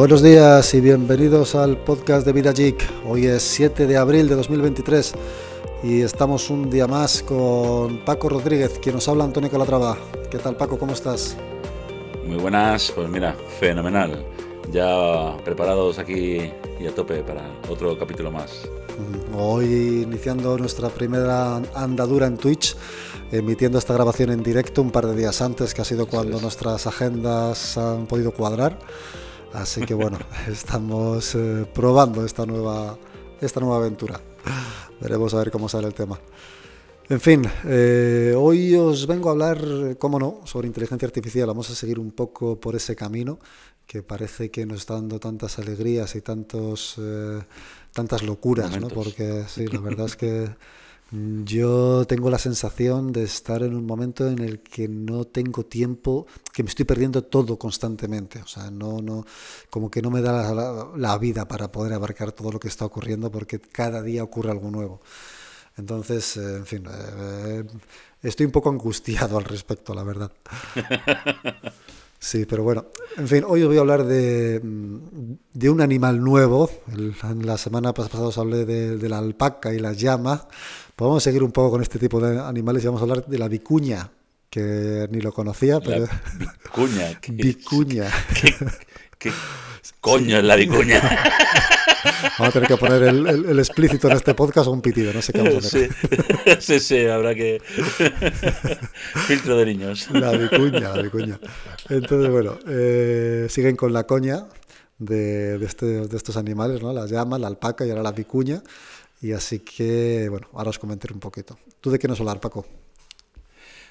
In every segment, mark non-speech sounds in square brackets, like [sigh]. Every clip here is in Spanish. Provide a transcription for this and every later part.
Buenos días y bienvenidos al podcast de Vida Geek. Hoy es 7 de abril de 2023 y estamos un día más con Paco Rodríguez, quien nos habla Antonio Calatrava. ¿Qué tal Paco? ¿Cómo estás? Muy buenas, pues mira, fenomenal. Ya preparados aquí y a tope para otro capítulo más. Hoy iniciando nuestra primera andadura en Twitch, emitiendo esta grabación en directo un par de días antes, que ha sido cuando nuestras agendas han podido cuadrar. Así que bueno, [laughs] estamos eh, probando esta nueva, esta nueva aventura. Veremos a ver cómo sale el tema. En fin, eh, hoy os vengo a hablar, cómo no, sobre inteligencia artificial. Vamos a seguir un poco por ese camino que parece que nos está dando tantas alegrías y tantos, eh, tantas locuras, ¿no? Porque sí, la [laughs] verdad es que yo tengo la sensación de estar en un momento en el que no tengo tiempo, que me estoy perdiendo todo constantemente. O sea, no, no, como que no me da la, vida para poder abarcar todo lo que está ocurriendo porque cada día ocurre algo nuevo. Entonces, eh, en fin, eh, estoy un poco angustiado al respecto, la verdad. [laughs] Sí, pero bueno, en fin, hoy os voy a hablar de, de un animal nuevo. en la semana pasada os hablé de, la alpaca y la llama. Podemos seguir un poco con este tipo de animales y vamos a hablar de la vicuña, que ni lo conocía, pero... vicuña. [laughs] vicuña. ¿Qué, coño es la vicuña? [laughs] Vamos a tener que poner el, explícito en este podcast o un pitido, no sé qué vamos a hacer. Sí, [laughs] sí, habrá que... Filtro de niños. La vicuña, la vicuña. Entonces, bueno, eh, siguen con la coña de, este, de estos animales, ¿no? La llama, la alpaca y ahora la vicuña. Y así que, bueno, ahora os comentaré un poquito. ¿Tú de qué nos hablar, Paco?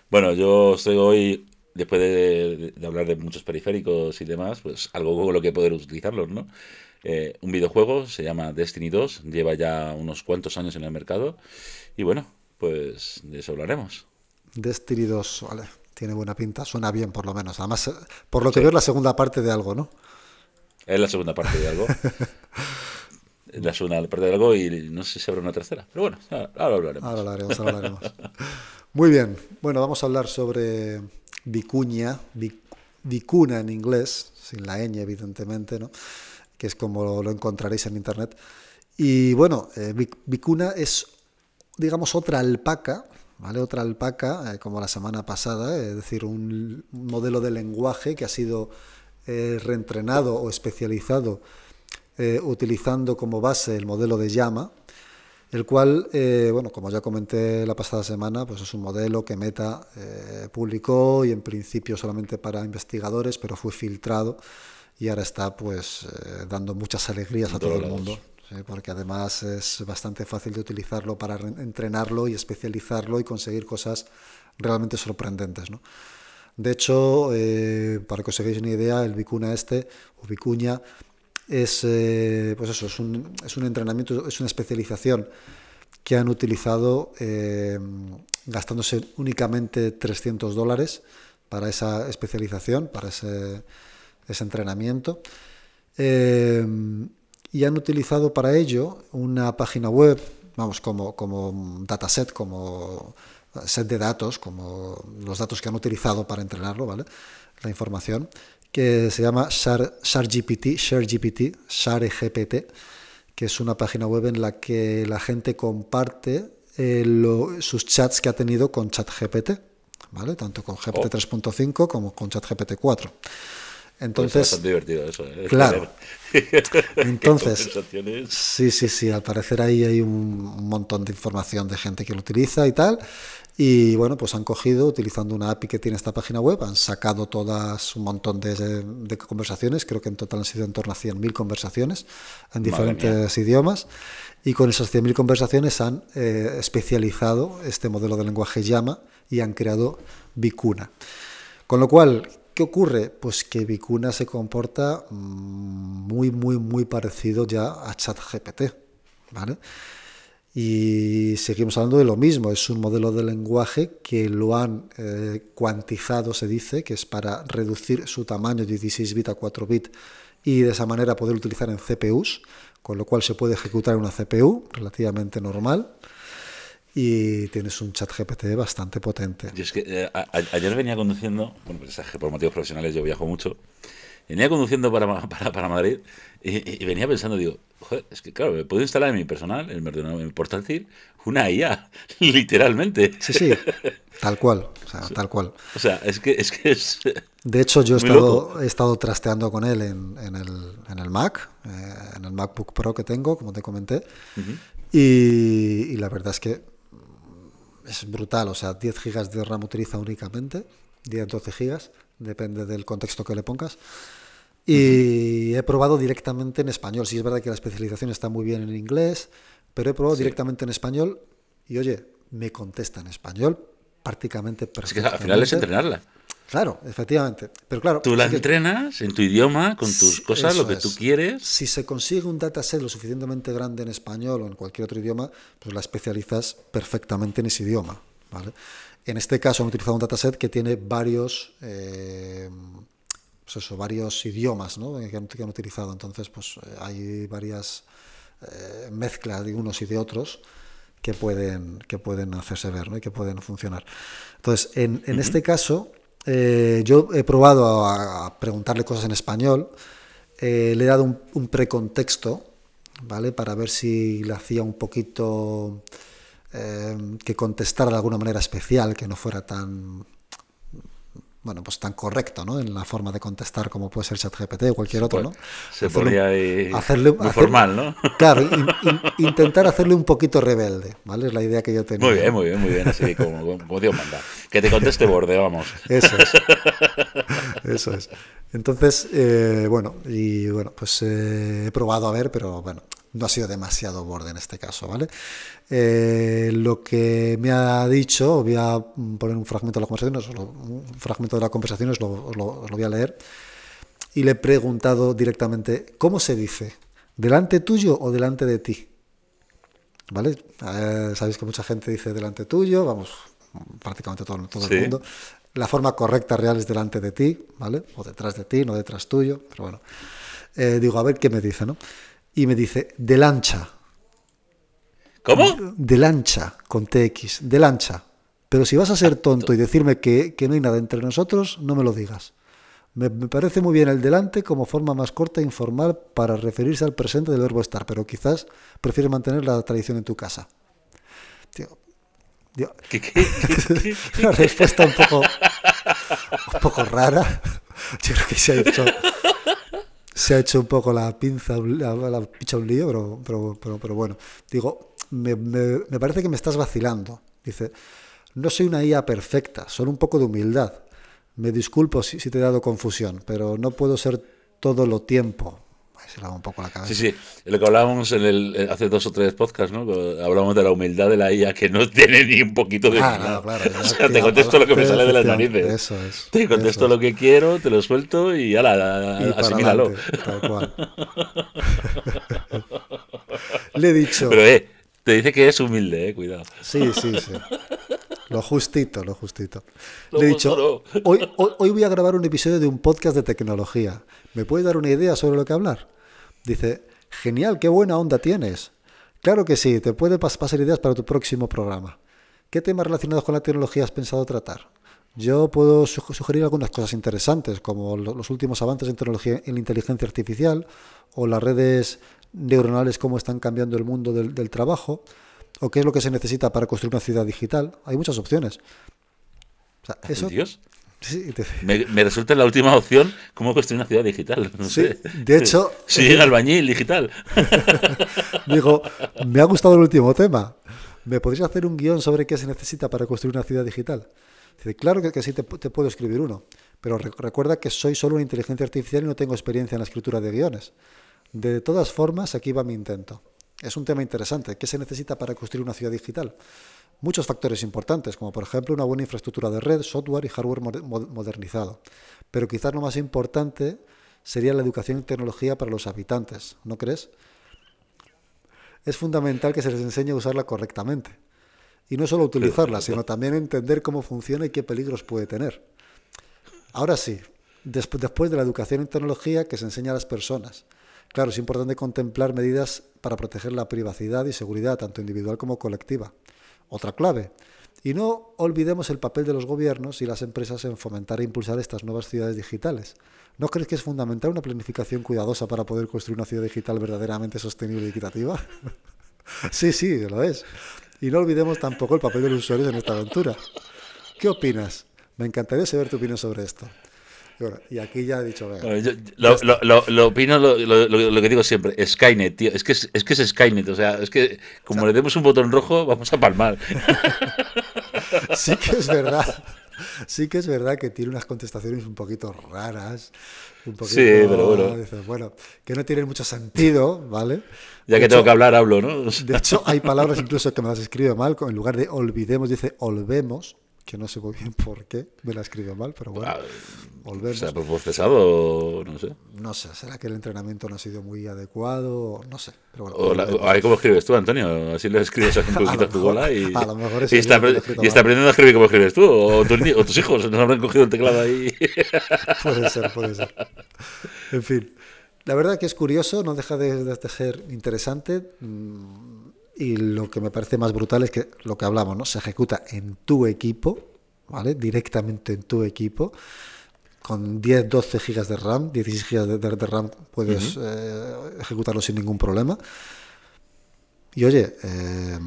Bueno, yo estoy hoy, después de, hablar de muchos periféricos y demás, pues algo con lo que poder utilizarlos, ¿no? Eh, un videojuego, se llama Destiny 2, lleva ya unos cuantos años en el mercado y bueno, pues de eso hablaremos. Destiny 2, vale, tiene buena pinta, suena bien por lo menos. Además, eh, por lo que veo es la segunda parte de algo, ¿no? Es la segunda parte de algo. [laughs] la segunda parte de algo y no sé si habrá una tercera. Pero bueno, ahora hablaremos. Ahora hablaremos, ahora hablaremos. Muy bien, bueno, vamos a hablar sobre vicuña, vicuna en inglés, sin la ñ evidentemente, ¿no? que es como lo encontraréis en internet. Y bueno, eh, vicuna es, digamos, otra alpaca, ¿vale? Otra alpaca, eh, como la semana pasada, es decir, un, modelo de lenguaje que ha sido eh, reentrenado o especializado eh, utilizando como base el modelo de llama, el cual, eh, bueno, como ya comenté la pasada semana, pues es un modelo que Meta eh, publicó y en principio solamente para investigadores, pero fue filtrado y ahora está pues dando muchas alegrías a todo el mundo. porque además es bastante fácil de utilizarlo para entrenarlo y especializarlo y conseguir cosas realmente sorprendentes. ¿no? De hecho, para que os hagáis una idea, el Vicuna este, o Vicuña, es, eh, pues eso, es un, es un, entrenamiento, es una especialización que han utilizado eh, gastándose únicamente 300 dólares para esa especialización, para ese, ese entrenamiento. Eh, y han utilizado para ello una página web, vamos, como, como dataset, como set de datos, como los datos que han utilizado para entrenarlo, ¿vale? La información, que se llama ShareGPT, ShareGPT, ShareGPT, que es una página web en la que la gente comparte eh, sus chats que ha tenido con ChatGPT, ¿vale? Tanto con GPT 3.5 como con ChatGPT 4. Entonces, pues divertido eso. ¿eh? Claro. [laughs] Entonces, sí, sí, sí. Al parecer ahí hay un, montón de información de gente que lo utiliza y tal. Y bueno, pues han cogido, utilizando una API que tiene esta página web, han sacado todas un montón de, conversaciones, creo que en total han sido en torno a 100.000 conversaciones en diferentes idiomas, y con esas 100.000 conversaciones han eh, especializado este modelo de lenguaje llama y han creado Vicuna. Con lo cual, ¿qué ocurre? Pues que Vicuna se comporta mm, muy, muy, muy parecido ya a ChatGPT, ¿vale? Y seguimos hablando de lo mismo, es un modelo de lenguaje que lo han eh, cuantizado, se dice, que es para reducir su tamaño de 16 bit a 4 bit y de esa manera poder utilizar en CPUs, con lo cual se puede ejecutar en una CPU relativamente normal y tienes un chat GPT bastante potente. es que eh, ayer venía conduciendo, bueno, pues por motivos profesionales yo viajo mucho, venía conduciendo para, [laughs] para, para Madrid y, venía pensando, digo, joder, es que claro, me puedo instalar en mi personal, en mi portátil, una IA, [laughs] literalmente. Sí, sí, [laughs] tal cual, o sea, tal cual. O sea, es que es... Que es de hecho, yo he estado, he estado, trasteando con él en, en, el, en el, Mac, eh, en el MacBook Pro que tengo, como te comenté, y, y la verdad es que es brutal, o sea, 10 gigas de RAM utiliza únicamente, 10, 12 gigas, depende del contexto que le pongas. Y he probado directamente en español. Sí, es verdad que la especialización está muy bien en inglés, pero he probado directamente en español y oye, me contesta en español prácticamente perfectamente. Es que al final es entrenarla. Claro, efectivamente. Pero claro, tú la entrenas en tu idioma, con tus cosas, lo que tú quieres. Si se consigue un dataset lo suficientemente grande en español o en cualquier otro idioma, pues la especializas perfectamente en ese idioma. ¿vale? En este caso han utilizado un dataset que tiene varios, eh, pues eso, varios idiomas ¿no? que, han, utilizado. Entonces, pues eh, hay varias eh, mezclas de unos y de otros que pueden, que pueden hacerse ver ¿no? y que pueden funcionar. Entonces, en, en este caso, yo he probado a, preguntarle cosas en español, le he dado un, un precontexto, ¿vale? Para ver si le hacía un poquito que contestara de alguna manera especial, que no fuera tan bueno, pues tan correcto, ¿no? En la forma de contestar como puede ser ChatGPT o cualquier otro, ¿no? Se hacerle, hacerle muy formal, ¿no? [laughs] Claro, intentar hacerle un poquito rebelde, ¿vale? Es la idea que yo tenía. Muy bien, muy bien, muy bien, así como, como Dios manda. Que te conteste borde, vamos. Eso es. [laughs] Eso es. Entonces, eh, bueno, y bueno, pues eh, he probado a ver, pero bueno, no ha sido demasiado borde en este caso, ¿vale? Eh, lo que me ha dicho, voy a poner un fragmento de la conversación, un fragmento de la conversación, os lo, lo, voy a leer, y le he preguntado directamente, ¿cómo se dice? ¿Delante tuyo o delante de ti? ¿Vale? Eh, sabéis que mucha gente dice delante tuyo, vamos, prácticamente todo, todo el mundo. La forma correcta real es delante de ti, ¿vale? O detrás de ti, no detrás tuyo, pero bueno. Eh, digo, a ver qué me dice, ¿no? Y me dice, de lancha. ¿Cómo? De lancha, con TX, de lancha. Pero si vas a ser tonto y decirme que, no hay nada entre nosotros, no me lo digas. Me, parece muy bien el delante como forma más corta e informal para referirse al presente del verbo estar, pero quizás prefieres mantener la tradición en tu casa. Tío, ¿Qué, [laughs] qué, Una respuesta un poco, un poco rara. [laughs] Yo creo que se ha hecho se ha hecho un poco la pinza, la, la un lío, pero, pero, pero, bueno. Digo, me, me, parece que me estás vacilando. Dice, no soy una IA perfecta, solo un poco de humildad. Me disculpo si te he dado confusión, pero no puedo ser todo lo tiempo se lava un poco la cabeza. Sí, sí, lo que hablábamos en el, hace dos o tres podcasts, ¿no? Hablamos de la humildad de la IA que no tiene ni un poquito de... Ah, claro, [laughs] o sea, te contesto lo que me sale de las narices. Eso es. Te contesto lo que quiero, te lo suelto y ala, y asimílalo. Tal cual. [laughs] Le he dicho... Pero, eh, te dice que es humilde, eh, cuidado. Sí, sí, sí. Lo justito, lo justito. Le he dicho, hoy, hoy, hoy, voy a grabar un episodio de un podcast de tecnología. ¿Me puedes dar una idea sobre lo que hablar? Dice, genial, qué buena onda tienes. Claro que sí, te puede pasar ideas para tu próximo programa. ¿Qué temas relacionados con la tecnología has pensado tratar? Yo puedo sugerir algunas cosas interesantes, como los últimos avances en tecnología en la inteligencia artificial o las redes neuronales, cómo están cambiando el mundo del, trabajo, o qué es lo que se necesita para construir una ciudad digital. Hay muchas opciones. eso, Dios? Me, resulta la última opción cómo construir una ciudad digital. De hecho, [laughs] sí, el albañil digital. [laughs] Digo, me ha gustado el último tema. ¿Me podrías hacer un guion sobre qué se necesita para construir una ciudad digital? Dice, claro que, sí, te, puedo escribir uno, pero recuerda que soy solo una inteligencia artificial y no tengo experiencia en la escritura de guiones. De todas formas, aquí va mi intento. Es un tema interesante. ¿Qué se necesita para construir una ciudad digital? muchos factores importantes, como por ejemplo una buena infraestructura de red, software y hardware modernizado. Pero quizás lo más importante sería la educación y tecnología para los habitantes, ¿no crees? Es fundamental que se les enseñe a usarla correctamente. Y no solo utilizarla, sino también entender cómo funciona y qué peligros puede tener. Ahora sí, después de la educación en tecnología que se enseña a las personas. Claro, es importante contemplar medidas para proteger la privacidad y seguridad, tanto individual como colectiva. Otra clave, Y no olvidemos el papel de los gobiernos y las empresas en fomentar e impulsar estas nuevas ciudades digitales. ¿No crees que es fundamental una planificación cuidadosa para poder construir una ciudad digital verdaderamente sostenible y equitativa? [laughs] sí, sí, lo es. Y no olvidemos tampoco el papel de los usuarios en esta aventura. ¿Qué opinas? Me encantaría saber tu opinión sobre esto. Y, aquí ya he dicho. lo, opino lo, que digo siempre: Skynet, tío. Es que es, que es Skynet. O sea, es que como le demos un botón rojo, vamos a palmar. [laughs] sí que es verdad. Sí que es verdad que tiene unas contestaciones un poquito raras. Un poquito, sí, pero bueno. bueno, que no tienen mucho sentido, ¿vale? Ya que tengo que hablar, hablo, ¿no? De hecho, hay palabras incluso que me las escribe mal. En lugar de olvidemos, dice olvemos que no sé muy bien [laughs] por qué me la escribió mal, pero bueno, ah, volvemos. ¿Se ha procesado? No sé. No sé, ¿será que el entrenamiento no ha sido muy adecuado? No sé. Pero bueno, o ¿Cómo escribes tú, Antonio? Así le escribes a [laughs] un poquito a tu bola y, a lo mejor y, está, y está, aprendiendo a escribir como escribes tú, o, tus hijos nos habrán cogido el teclado ahí. [laughs] puede ser, puede ser. En fin, la verdad que es curioso, no deja de, de ser interesante. Mm, y lo que me parece más brutal es que lo que hablamos, ¿no? Se ejecuta en tu equipo, ¿vale? Directamente en tu equipo. Con 10, 12 gigas de RAM, 16 gigas de, RAM puedes eh, ejecutarlo sin ningún problema. Y oye, eh,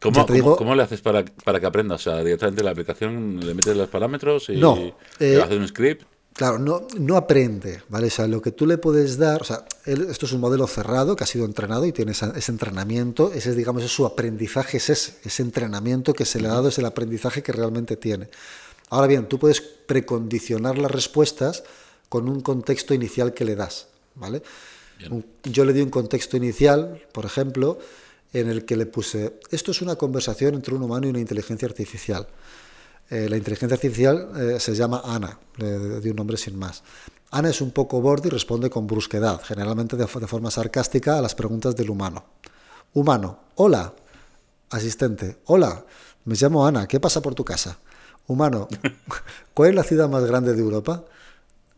¿Cómo, le haces para, para que aprenda? O sea, directamente la aplicación le metes los parámetros y no, eh, hace un script. Claro, no, no aprende, ¿vale? O sea, lo que tú le puedes dar, o sea, esto es un modelo cerrado que ha sido entrenado y tiene ese entrenamiento, ese es, digamos, es su aprendizaje, es ese, ese entrenamiento que se le ha dado, es el aprendizaje que realmente tiene. Ahora bien, tú puedes precondicionar las respuestas con un contexto inicial que le das, ¿vale? yo le di un contexto inicial, por ejemplo, en el que le puse, esto es una conversación entre un humano y una inteligencia artificial. Eh, la inteligencia artificial eh, se llama Ana, de, un nombre sin más. Ana es un poco borde y responde con brusquedad, generalmente de, forma sarcástica, a las preguntas del humano. Humano, hola. Asistente, hola. Me llamo Ana, ¿qué pasa por tu casa? Humano, [laughs] ¿cuál es la ciudad más grande de Europa?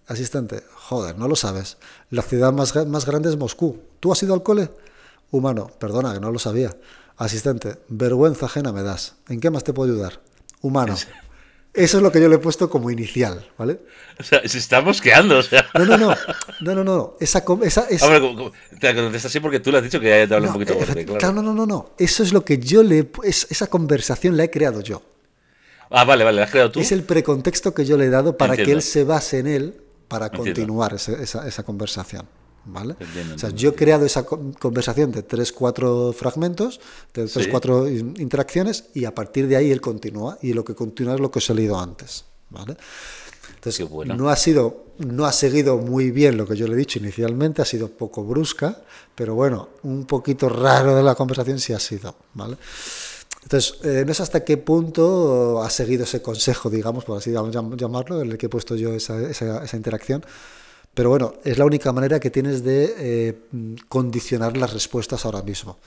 Asistente, joder, no lo sabes. La ciudad más, más grande es Moscú. ¿Tú has ido al cole? Humano, perdona, que no lo sabía. Asistente, vergüenza ajena me das. ¿En qué más te puedo ayudar? Humano. Eso es lo que yo le he puesto como inicial, ¿vale? O sea, se está mosqueando, o sea. No, no, no, no, no, no. Esa, esa, esa... Hombre, te contestas así porque tú le has dicho que ya te habla un poquito fuerte, claro. No, no, no, no. Eso es lo que yo le... esa conversación la he creado yo. Ah, vale, vale, la has creado tú. Es el precontexto que yo le he dado para que él se base en él para continuar esa, esa conversación. ¿Vale? o sea, yo he creado esa conversación de tres, cuatro fragmentos, de tres, cuatro interacciones, y a partir de ahí él continúa, y lo que continúa es lo que os he leído antes, ¿vale? Entonces, no ha sido, no ha seguido muy bien lo que yo le he dicho inicialmente, ha sido poco brusca, pero bueno, un poquito raro de la conversación sí ha sido, ¿vale? Entonces, eh, no sé hasta qué punto ha seguido ese consejo, digamos, por así llamarlo, en el que he puesto yo esa, esa, esa interacción, pero bueno, es la única manera que tienes de eh, condicionar las respuestas ahora mismo.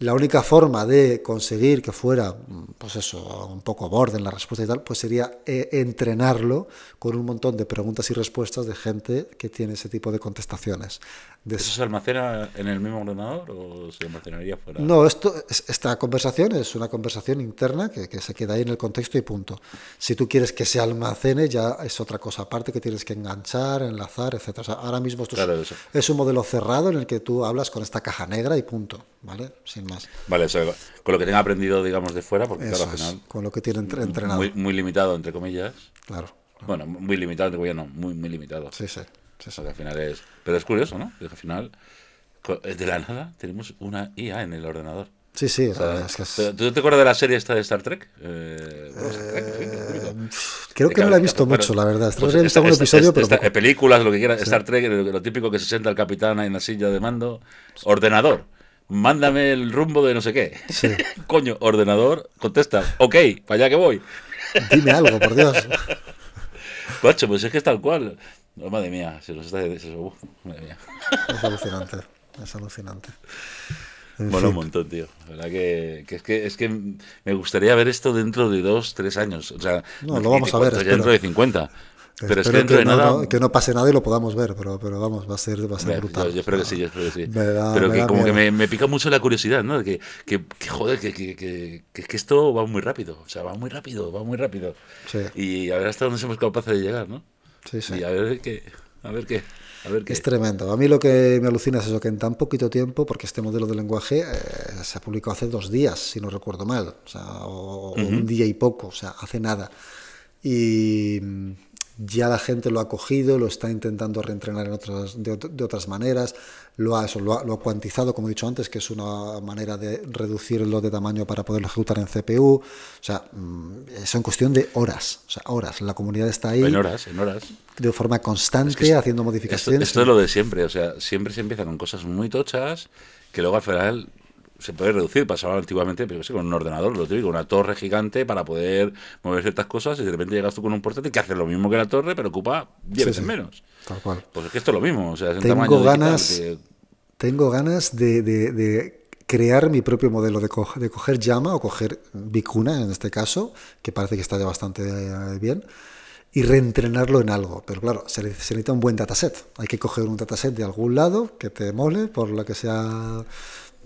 La única forma de conseguir que fuera, pues eso, un poco borde en la respuesta y tal, pues sería eh, entrenarlo con un montón de preguntas y respuestas de gente que tiene ese tipo de contestaciones. ¿Eso se almacena en el mismo ordenador o se almacenaría fuera? No, esto, esta conversación es una conversación interna que, que, se queda ahí en el contexto y punto. Si tú quieres que se almacene, ya es otra cosa aparte que tienes que enganchar, enlazar, etc. ahora mismo esto es, un modelo cerrado en el que tú hablas con esta caja negra y punto, ¿vale? Sin más. Vale, con lo que tenga aprendido, digamos, de fuera, porque claro, al final... con lo que tiene entrenado. Muy, muy limitado, entre comillas. Claro. Bueno, muy limitado, entre comillas, no, muy, muy limitado. Sí, sí al final es... Pero es curioso, ¿no? al final, de la nada, tenemos una IA en el ordenador. Sí, sí. ¿Tú te acuerdas de la serie esta de Star Trek? Eh, eh, creo que no la he visto mucho, la verdad. Pues he visto algún episodio, pero. películas, lo que quieras. Star Trek, lo, típico que se sienta el capitán en la silla de mando. Ordenador. Mándame el rumbo de no sé qué. [laughs] Coño, ordenador, contesta. Ok, para allá que voy. Dime algo, por Dios. [laughs] Pacho, pues es que es tal cual. Oh, madre mía, se nos está. madre mía. Es alucinante, es alucinante. Mola un montón, tío. La verdad que, que, es que es que me gustaría ver esto dentro de dos, tres años. O sea, no, lo vamos a ver. Dentro de 50. Pero es que dentro de no, nada. no- que no pase nada y lo podamos ver, pero, pero vamos, va a ser, va a ser Yo, brutal. yo espero que sí, yo espero que sí. Da- Pero que como que me, me pica mucho la curiosidad, ¿no? Que, que, que, joder, que, que, que, que es que esto va muy rápido. O sea, va muy rápido, va muy rápido. Sí. Y a ver hasta dónde somos capaces de llegar, ¿no? Sí, sí. Y a ver qué. A ver qué. A ver qué. Es tremendo. A mí lo que me alucina es eso, que en tan poquito tiempo, porque este modelo de lenguaje eh, se ha publicado hace dos días, si no recuerdo mal, o, sea, o- o un día y poco, o sea, hace nada. Y ya la gente lo ha cogido, lo está intentando reentrenar en otras, de, ot- de otras maneras, lo ha, eso, lo, ha, lo ha cuantizado, como he dicho antes, que es una manera de reducirlo de tamaño para poderlo ejecutar en CPU. O sea, mm, eso en cuestión de horas, o sea, horas. La comunidad está ahí En horas, en horas. de forma constante, Es que es- haciendo Esto, modificaciones. esto es lo de siempre, o sea, siempre se empieza con cosas muy tochas que luego al final se puede reducir. Pasaba antiguamente, pero sí, con un ordenador, lo típico, una torre gigante para poder mover ciertas cosas y de repente llegas tú con un portátil que hace lo mismo que la torre, pero ocupa 10 Sí, veces sí. menos. Tal cual. Pues es que esto es lo mismo, o sea, es Tengo tamaño ganas- que- Tengo ganas de, de- de crear mi propio modelo, de, co- de coger Llama o coger Vicuna en este caso, que parece que está ya bastante eh, bien, y reentrenarlo en algo. Pero claro, se necesita un buen dataset. Hay que coger un dataset de algún lado que te mole, por lo que sea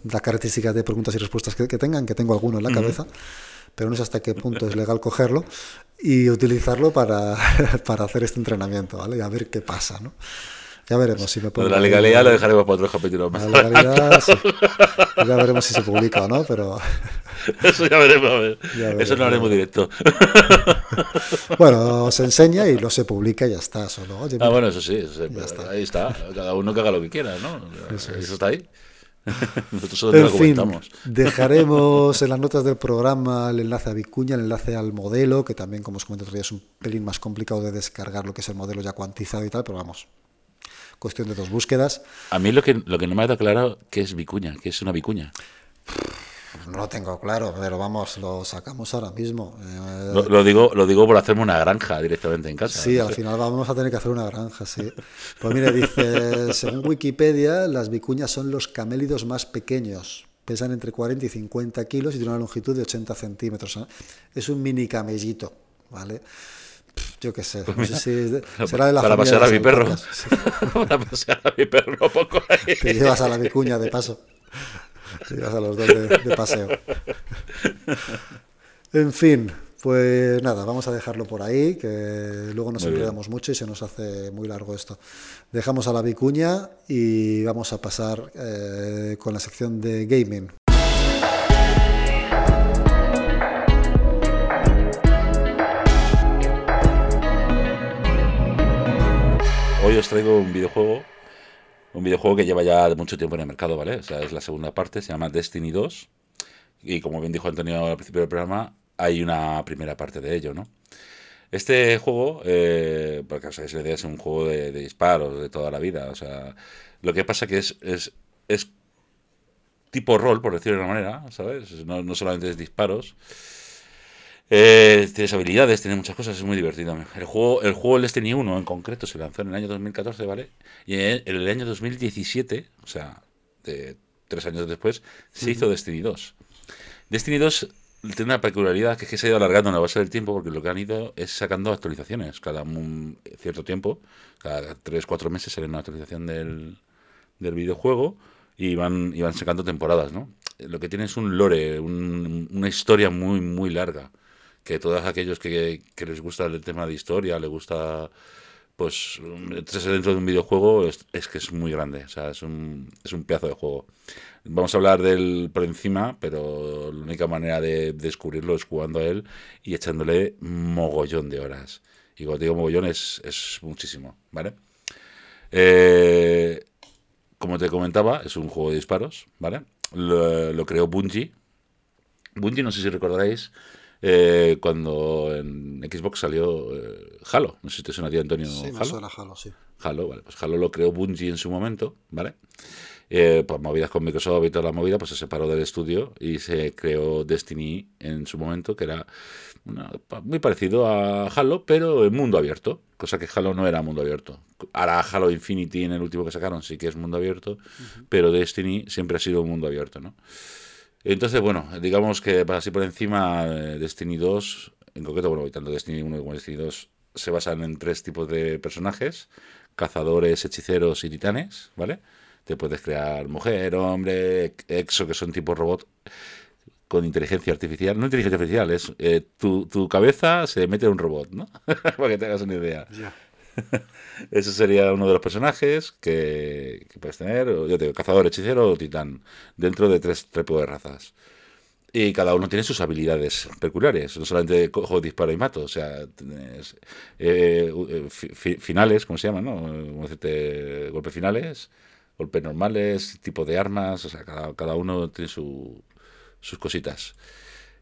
las características de preguntas y respuestas que, que tengan, que tengo alguno en la cabeza, pero no sé hasta qué punto es legal cogerlo y utilizarlo para, [laughs] para hacer este entrenamiento, ¿vale? Y a ver qué pasa, ¿no? Ya veremos si me de la legalidad lo dejaremos para otros capítulos más. la legalidad, sí. Ya veremos si se publica o no, pero [laughs] Eso ya veremos, a ver. Ya veremos, Eso lo ya haremos directo. [laughs] bueno, se enseña y lo se publica y ya está. Solo, oye, Ah, mira, bueno, eso sí, eso sí, Ya está. ahí está. Cada uno que haga lo que quiera, ¿no? Eso, está ahí. [laughs] Nosotros solo en lo fin, comentamos. [laughs] dejaremos en las notas del programa el enlace a Vicuña, el enlace al modelo, que también, como os comenté otro día, es un pelín más complicado de descargar lo que es el modelo ya cuantizado y tal, pero vamos, cuestión de dos búsquedas. A mí lo que, lo que no me ha quedado claro que es vicuña, que es una vicuña. No lo tengo claro, pero vamos, lo sacamos ahora mismo. Eh, Lo, lo digo, lo digo por hacerme una granja directamente en casa. Sí, al final vamos a tener que hacer una granja, sí. Pues mire, dice, según Wikipedia, las vicuñas son los camélidos más pequeños. Pesan entre 40 y 50 kilos y tienen una longitud de 80 centímetros. Es un mini camellito, ¿vale? Yo qué sé, no sé si es de- será de la para pasear [laughs] a mi perro. Sí, para pasear a mi perro poco ahí. Te llevas a la vicuña de paso. Te llevas a los dos de, de paseo. En fin, pues nada, vamos a dejarlo por ahí, que luego nos enredamos mucho y se nos hace muy largo esto. Dejamos a la vicuña y vamos a pasar eh, con la sección de gaming. Hoy os traigo un videojuego, un videojuego que lleva ya mucho tiempo en el mercado, ¿vale? O sea, es la segunda parte, se llama Destiny 2. Y como bien dijo Antonio al principio del programa, hay una primera parte de ello, ¿no? Este juego, eh, porque os hagáis la idea, es un juego de, de disparos de toda la vida. O sea, lo que pasa que es, es, es tipo rol, por decirlo de una manera, ¿sabes? No, no solamente es disparos. Eh, tienes habilidades, tiene muchas cosas, es muy divertido. El juego, el juego el Destiny 1 en concreto se lanzó en el año 2014, ¿vale? Y en, en el año 2017, o sea, de tres años después, se hizo Destiny 2. Destiny 2 tiene una peculiaridad que es que se ha ido alargando en la base del tiempo porque lo que han ido es sacando actualizaciones cada un cierto tiempo, cada 3-4 meses sale una actualización del, del videojuego y van, y van sacando temporadas, ¿no? Lo que tiene es un lore, un- una historia muy, muy larga, que todos aquellos que, les gusta el tema de historia, les gusta, pues, meterse dentro de un videojuego, es, que es muy grande, o sea, es un, es un pedazo de juego. Vamos a hablar del por encima, pero la única manera de descubrirlo es jugando a él y echándole mogollón de horas. Y cuando digo mogollón es, es muchísimo, ¿vale? Eh, como te comentaba, es un juego de disparos, ¿vale? Lo, lo creó Bungie. Bungie, no sé si recordaréis, eh, cuando en Xbox salió eh, Halo. No sé si te suena a ti, Antonio. Sí, me Halo. suena Halo, sí. Halo, vale, pues Halo lo creó Bungie en su momento, ¿vale? Eh, pues movidas con Microsoft y toda la movida, pues se separó del estudio y se creó Destiny en su momento, que era una- muy parecido a Halo, pero en mundo abierto, cosa que Halo no era mundo abierto. Ahora Halo Infinity en el último que sacaron sí que es mundo abierto, pero Destiny siempre ha sido un mundo abierto, ¿no? Entonces, bueno, digamos que así por encima, eh, Destiny 2, en concreto, bueno, tanto Destiny 1 como Destiny 2 se basan en tres tipos de personajes, cazadores, hechiceros y titanes, ¿vale? Te puedes crear mujer, hombre, exo, que son tipos robot con inteligencia artificial. No inteligencia artificial, es eh, tu, tu, cabeza se mete en un robot, ¿no? [laughs] Para que te hagas una idea. [laughs] Ese sería uno de los personajes que, puedes tener, yo te digo, cazador, hechicero o titán, dentro de tres tipos de razas. Y cada uno tiene sus habilidades peculiares. No solamente cojo, disparo y mato. O sea, eh, eh, finales, ¿cómo se llaman? ¿no? decirte, golpes finales, golpes normales, tipo de armas. O sea, cada, cada uno tiene su, sus cositas.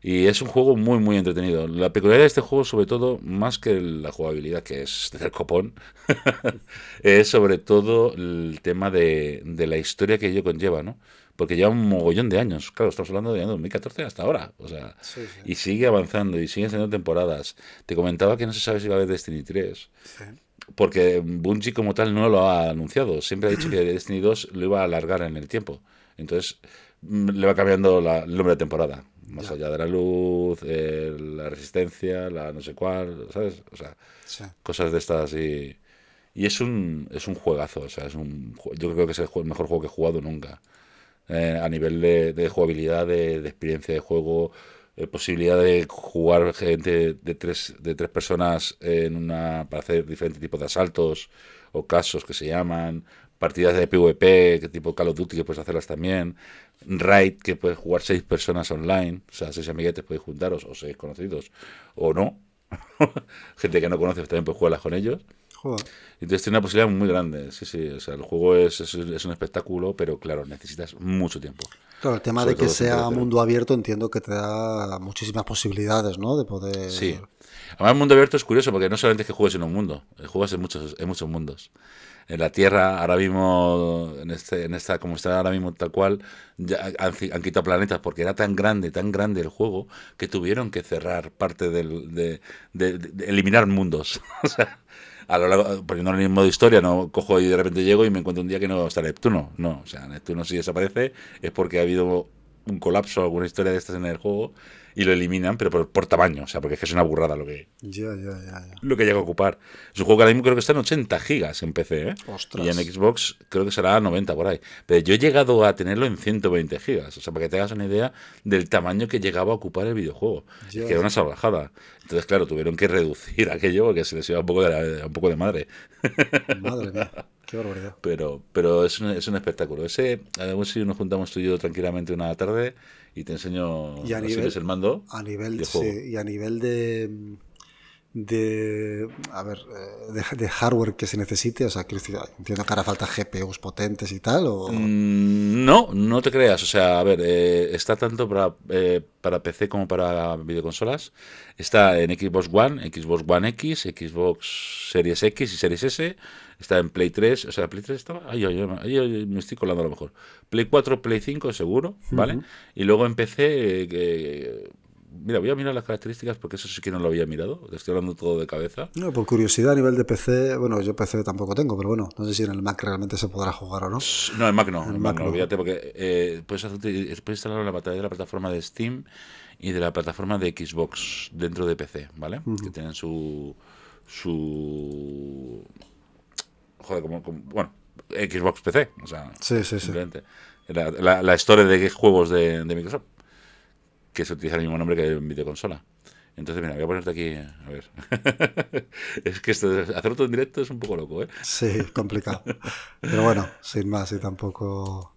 Y es un juego muy, muy entretenido. La peculiaridad de este juego, sobre todo, más que la jugabilidad, que es del copón, [laughs] es sobre todo el tema de, de, la historia que ello conlleva, ¿no? Porque lleva un mogollón de años. Claro, estamos hablando de 2014 hasta ahora. O sea, y sigue avanzando y siguen siendo temporadas. Te comentaba que no se sabe si va a haber Destiny 3. Porque Bungie como tal no lo ha anunciado. Siempre ha dicho que Destiny 2 lo iba a alargar en el tiempo. Entonces le va cambiando la, el nombre de temporada más allá de la luz, la resistencia, la no sé cuál, ¿sabes? O sea, cosas de estas y, y es un es un juegazo, o sea, es un yo creo que es el, mejor juego que he jugado nunca. Eh, a nivel de, jugabilidad, de, experiencia de juego, eh, posibilidad de jugar gente de tres, de tres personas en una para hacer diferentes tipos de asaltos o casos que se llaman, partidas de PvP, que tipo Call of Duty que puedes hacerlas también, Raid que puedes jugar seis personas online, o sea, seis amiguetes podéis juntaros, o seis conocidos, o no. [laughs] Gente que no conoces también puedes jugarlas con ellos. Entonces tiene una posibilidad muy grande. Sí, sí, o sea, el juego es, es, un espectáculo, pero claro, necesitas mucho tiempo. Claro, el tema de que sea mundo abierto entiendo que te da muchísimas posibilidades, ¿no? De poder... Sí. Además, el mundo abierto es curioso porque no solamente es que juegues en un mundo, juegas en muchos, en muchos mundos en la Tierra, ahora mismo, en, este, en esta, como está ahora mismo tal cual, ya han, quitado planetas porque era tan grande, tan grande el juego, que tuvieron que cerrar parte del, de, eliminar mundos. [laughs] o sea, a lo largo, poniéndolo en el modo historia, no cojo y de repente llego y me encuentro un día que no está Neptuno. No, o sea, Neptuno si desaparece es porque ha habido un colapso, alguna historia de estas en el juego y lo eliminan, pero por, tamaño, o sea, porque es que es una burrada lo que, lo que llega a ocupar. Es un juego que ahora mismo creo que está en 80 gigas en PC, ¿eh? Y en Xbox creo que será 90 por ahí. Pero yo he llegado a tenerlo en 120 gigas, o sea, para que te hagas una idea del tamaño que llegaba a ocupar el videojuego. que era una salvajada. Entonces, claro, tuvieron que reducir [laughs] aquello porque se les iba un poco de, un poco de madre. Madre mía. Qué barbaridad. Pero, pero es, un, es un espectáculo. Ese, a ver si nos juntamos tú y yo tranquilamente una tarde y te enseño y a nivel, el mando. A nivel, sí, y a nivel de, de a ver eh, de, hardware que se necesite o sea entiendo que hará falta GPUs potentes y tal o mm, no no te creas o sea a ver eh, está tanto para eh, para PC como para videoconsolas está en Xbox One Xbox One X Xbox Series X y Series S está en Play 3, o sea, Play 3 estaba, ahí, ahí, me estoy colando a lo mejor. Play 4, Play 5 seguro, ¿vale? Y luego empecé, eh, mira, voy a mirar las características porque eso sí que no lo había mirado, te estoy hablando todo de cabeza. No, por curiosidad a nivel de PC, bueno, yo PC tampoco tengo, pero bueno, no sé si en el Mac realmente se podrá jugar o no. No, en Mac no, en, Mac, no, olvídate, porque eh, puedes, puedes instalarlo en la pantalla de la plataforma de Steam y de la plataforma de Xbox dentro de PC, ¿vale? Que tienen su su joder, como, bueno, Xbox PC, o sea, sí, sí, sí. La, la, historia de juegos de, de, Microsoft, que se utiliza el mismo nombre que en videoconsola. Entonces, mira, voy a ponerte aquí, a ver. [laughs] es que esto, hacerlo todo en directo es un poco loco, ¿eh? Sí, complicado. Pero bueno, sin más, y tampoco...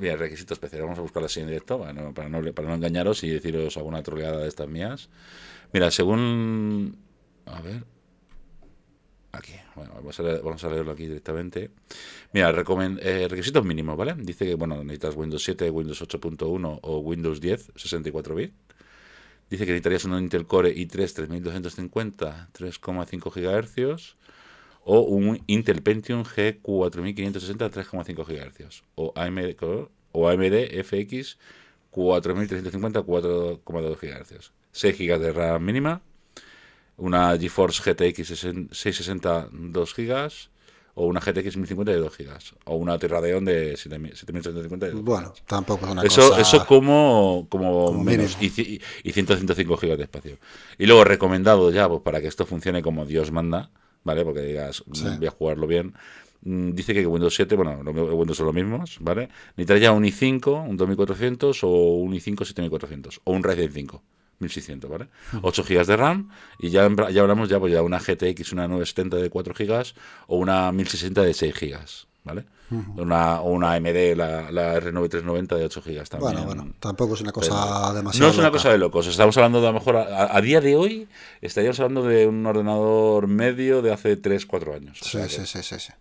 Mira, requisitos especiales, vamos a buscarlo así en directo para no, para no, para no engañaros y deciros alguna troleada de estas mías. Mira, según... A ver, Aquí, bueno, vamos a, leerlo aquí directamente. Mira, eh, requisitos mínimos, ¿vale? Dice que, bueno, necesitas Windows 7, Windows 8.1 o Windows 10, 64 bits. Dice que necesitarías un Intel Core i3 3250, 3,5 GHz o un Intel Pentium G4560, 3,5 GHz o AMD, o AMD FX 4350, 4,2 GHz. 6 GB de RAM mínima una GeForce GTX 660 2 GB o una GTX 1050 de 2 GB, o una Radeon de 7750 de 2 Bueno, tampoco es una eso, cosa... Eso como, como, Como menos, y, y 105 GB de espacio. Y luego recomendado ya, pues para que esto funcione como Dios manda, ¿vale? Porque digas, Sí. voy a jugarlo bien. mm, Dice que Windows 7, bueno, Windows son los mismos, ¿vale? Necesitas ya un i5, un 2400 o un i5 7400 o un Ryzen 5 1600, ¿vale? 8 GB de RAM y ya, ya hablamos ya pues ya una GTX, una 970 de 4 GB o una 1060 de 6 GB, ¿vale? una, o una AMD, la, la R9390 de 8 GB también. Bueno, bueno, tampoco es una cosa Pero demasiado No es una loca. cosa de locos. Estamos hablando de a lo mejor, a, a día de hoy, estaríamos hablando de un ordenador medio de hace 3, 4 años. O Sí, sea sí, sí, sí, sí.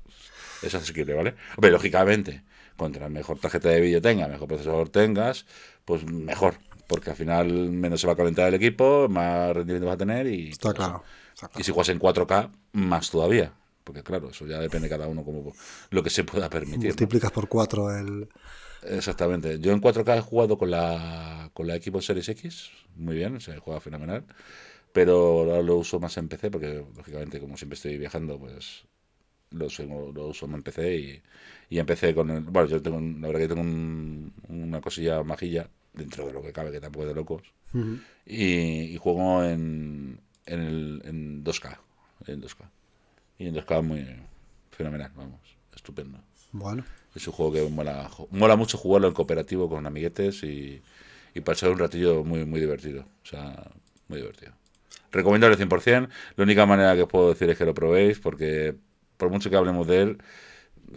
Es asequible, ¿vale? Hombre, lógicamente, contra mejor tarjeta de vídeo tengas, mejor procesador tengas, pues mejor. Porque al final menos se va a calentar el equipo, más rendimiento vas a tener y... Está claro. eso. está claro. Y si juegas en 4K, más todavía. Porque claro, eso ya depende de cada uno como lo que se pueda permitir. ¿no? Multiplicas por 4 el... Exactamente. Yo en 4K he jugado con la, con la Xbox Series X, muy bien, se juega fenomenal. Pero ahora lo uso más en PC porque, lógicamente, como siempre estoy viajando, pues lo uso, lo uso en PC y, y empecé con el, bueno, yo tengo, la verdad que tengo un- una cosilla majilla dentro de lo que cabe, que tampoco es de locos, y, y juego en, en, el, en 2K, en 2K. Y en 2K muy fenomenal, vamos, estupendo. Bueno, Es un juego que mola, mola mucho jugarlo en cooperativo con amiguetes y, y pasar un ratillo muy, muy divertido. O sea, muy divertido. Recomiendo el 100%. La única manera que os puedo decir es que lo probéis porque por mucho que hablemos de él,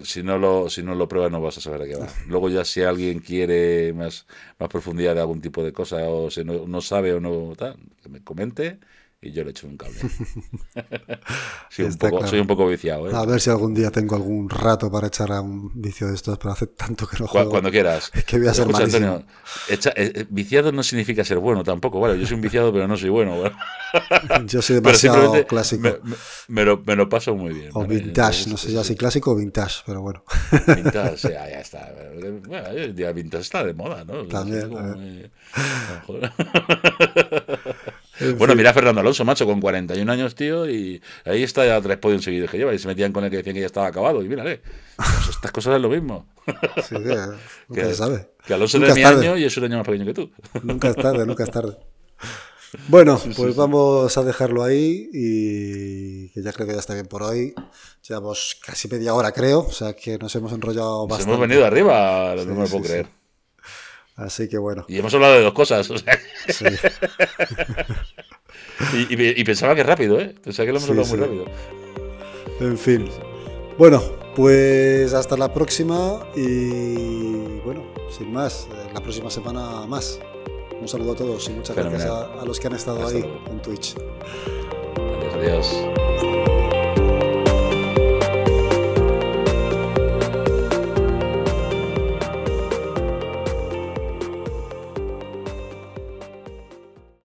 si no lo, si no lo pruebas no vas a saber de qué va. [laughs] Luego ya si alguien quiere más, más profundidad de algún tipo de cosa o si no, no sabe o no tal, que me comente y yo le echo un cable. [laughs] soy, un poco, claro. soy un poco viciado. ¿eh? a ver si algún día tengo algún rato para echar a un vicio de estos, pero hace tanto que no juego. Cuando quieras. [laughs] Es que voy a ser Escucha. Antonio, echa- eh, eh, viciado no significa ser bueno tampoco, ¿vale? Yo soy un viciado, pero no soy bueno, ¿vale? [laughs] Yo soy demasiado clásico. Me, me- me lo, me lo paso muy bien. o ¿vale? vintage, Entonces, no sé ya si clásico o vintage, pero bueno. Vintage, ya está. Bueno, en día vintage está de moda, ¿no? También, Es como Bueno, mira a Fernando Alonso, macho, con 41 años, tío, y ahí está ya tres podios seguidos que lleva, y se metían con él que decían que ya estaba acabado, y mírale, pues estas cosas es lo mismo. [laughs] Sí, Que, se sabe. que Alonso Nunca es de mi tarde. año y es un año más pequeño que tú. [laughs] Nunca es tarde, nunca es tarde. [laughs] Bueno, pues vamos a dejarlo ahí y que ya creo que ya está bien por hoy. Llevamos casi media hora, creo, o sea que nos hemos enrollado Nos bastante. hemos venido arriba, no me puedo creer. Así que bueno, Y hemos hablado de dos cosas, o sea, sí. [laughs] y, y- y pensaba que rápido, ¿eh? Pensaba que lo hemos Sí, hablado sí. muy rápido. En fin. Bueno, pues hasta la próxima y bueno, sin más, eh, la próxima semana más. Un saludo a todos y muchas gracias a, a los que han estado Hasta ahí luego. en Twitch. Adiós, adiós.